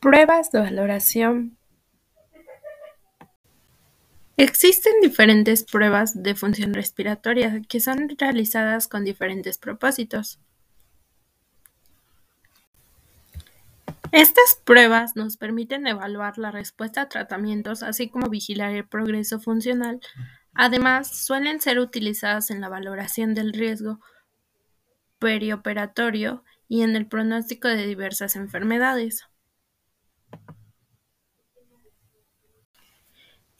Pruebas de valoración. Existen diferentes pruebas de función respiratoria que son realizadas con diferentes propósitos. Estas pruebas nos permiten evaluar la respuesta a tratamientos, así como vigilar el progreso funcional. Además, suelen ser utilizadas en la valoración del riesgo perioperatorio y en el pronóstico de diversas enfermedades.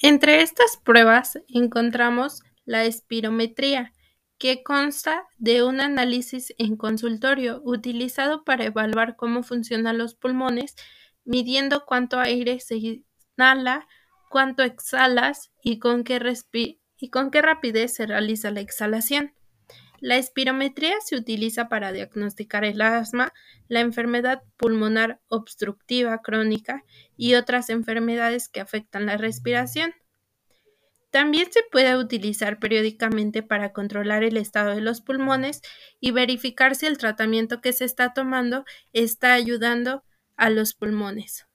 Entre estas pruebas encontramos la espirometría, que consta de un análisis en consultorio utilizado para evaluar cómo funcionan los pulmones, midiendo cuánto aire se inhala, cuánto exhalas y con qué, y con qué rapidez se realiza la exhalación. La espirometría se utiliza para diagnosticar el asma, la enfermedad pulmonar obstructiva crónica y otras enfermedades que afectan la respiración. También se puede utilizar periódicamente para controlar el estado de los pulmones y verificar si el tratamiento que se está tomando está ayudando a los pulmones.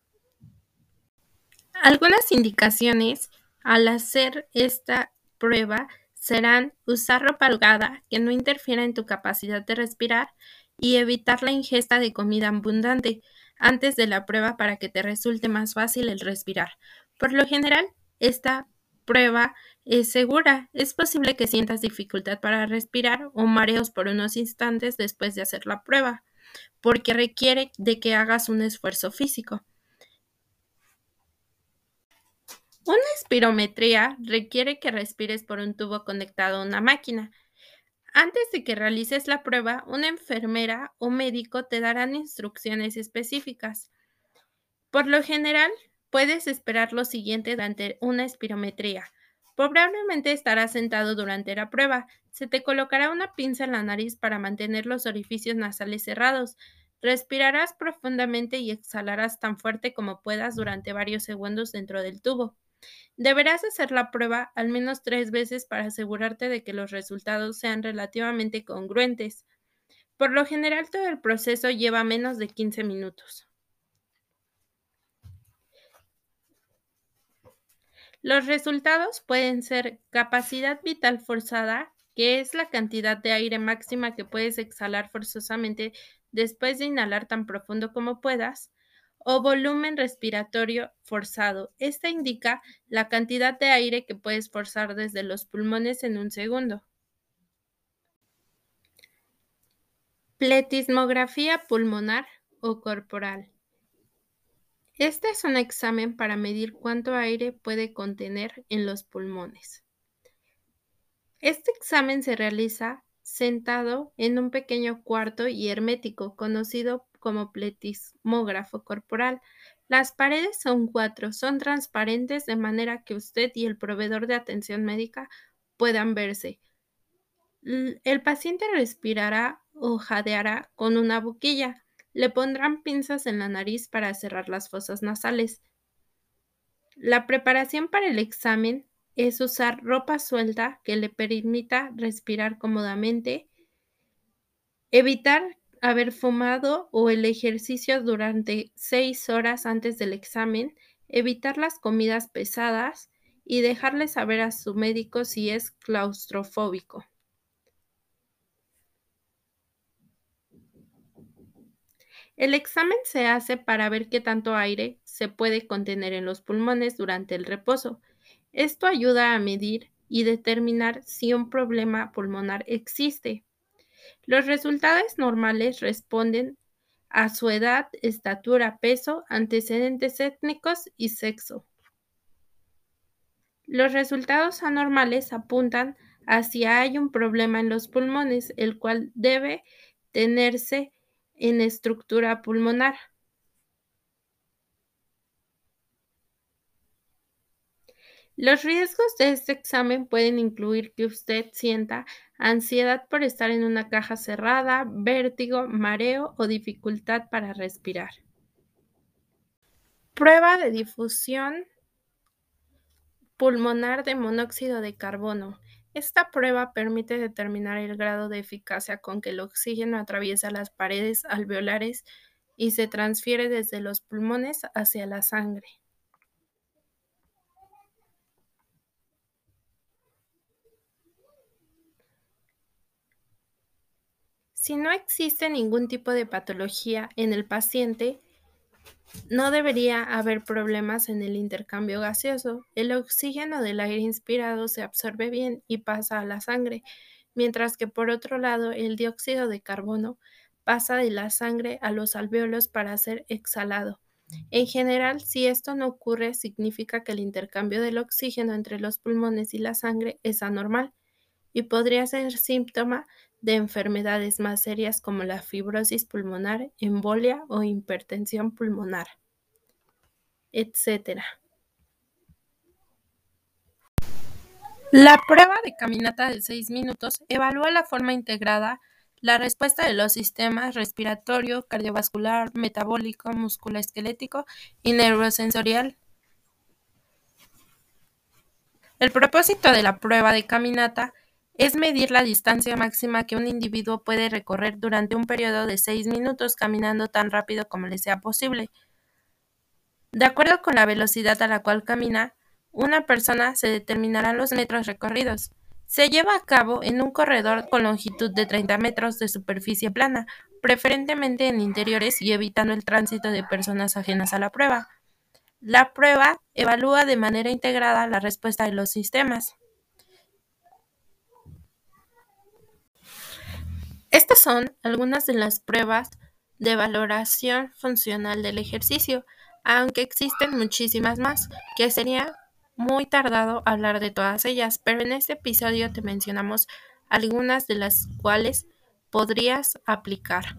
Algunas indicaciones al hacer esta prueba serán usar ropa holgada que no interfiera en tu capacidad de respirar y evitar la ingesta de comida abundante antes de la prueba para que te resulte más fácil el respirar. Por lo general, esta prueba es segura. Es posible que sientas dificultad para respirar o mareos por unos instantes después de hacer la prueba, porque requiere de que hagas un esfuerzo físico. Una espirometría requiere que respires por un tubo conectado a una máquina. Antes de que realices la prueba, una enfermera o médico te darán instrucciones específicas. Por lo general, puedes esperar lo siguiente durante una espirometría. Probablemente estarás sentado durante la prueba. Se te colocará una pinza en la nariz para mantener los orificios nasales cerrados. Respirarás profundamente y exhalarás tan fuerte como puedas durante varios segundos dentro del tubo. Deberás hacer la prueba al menos tres veces para asegurarte de que los resultados sean relativamente congruentes. Por lo general todo el proceso lleva menos de 15 minutos. Los resultados pueden ser capacidad vital forzada, que es la cantidad de aire máxima que puedes exhalar forzosamente después de inhalar tan profundo como puedas, o volumen respiratorio forzado. Esta indica la cantidad de aire que puedes forzar desde los pulmones en un segundo. Pletismografía pulmonar o corporal. Este es un examen para medir cuánto aire puede contener en los pulmones. Este examen se realiza sentado en un pequeño cuarto y hermético conocido como pletismógrafo corporal. Las paredes son cuatro, son transparentes de manera que usted y el proveedor de atención médica puedan verse. El paciente respirará o jadeará con una boquilla. Le pondrán pinzas en la nariz para cerrar las fosas nasales. La preparación para el examen es usar ropa suelta que le permita respirar cómodamente, evitar haber fumado o el ejercicio durante seis horas antes del examen, evitar las comidas pesadas y dejarle saber a su médico si es claustrofóbico. El examen se hace para ver qué tanto aire se puede contener en los pulmones durante el reposo. Esto ayuda a medir y determinar si un problema pulmonar existe. Los resultados normales responden a su edad, estatura, peso, antecedentes étnicos y sexo. Los resultados anormales apuntan a si hay un problema en los pulmones, el cual debe tenerse en estructura pulmonar. Los riesgos de este examen pueden incluir que usted sienta ansiedad por estar en una caja cerrada, vértigo, mareo o dificultad para respirar. Prueba de difusión pulmonar de monóxido de carbono. Esta prueba permite determinar el grado de eficacia con que el oxígeno atraviesa las paredes alveolares y se transfiere desde los pulmones hacia la sangre. Si no existe ningún tipo de patología en el paciente, no debería haber problemas en el intercambio gaseoso. El oxígeno del aire inspirado se absorbe bien y pasa a la sangre, mientras que por otro lado el dióxido de carbono pasa de la sangre a los alvéolos para ser exhalado. En general, si esto no ocurre, significa que el intercambio del oxígeno entre los pulmones y la sangre es anormal y podría ser síntoma de enfermedades más serias como la fibrosis pulmonar, embolia o hipertensión pulmonar, etc. La prueba de caminata de 6 minutos evalúa la forma integrada la respuesta de los sistemas respiratorio, cardiovascular, metabólico, musculoesquelético y neurosensorial. El propósito de la prueba de caminata es medir la distancia máxima que un individuo puede recorrer durante un periodo de 6 minutos caminando tan rápido como le sea posible. De acuerdo con la velocidad a la cual camina, una persona se determinarán los metros recorridos. Se lleva a cabo en un corredor con longitud de 30 metros de superficie plana, preferentemente en interiores y evitando el tránsito de personas ajenas a la prueba. La prueba evalúa de manera integrada la respuesta de los sistemas. Estas son algunas de las pruebas de valoración funcional del ejercicio, aunque existen muchísimas más, que sería muy tardado hablar de todas ellas, pero en este episodio te mencionamos algunas de las cuales podrías aplicar.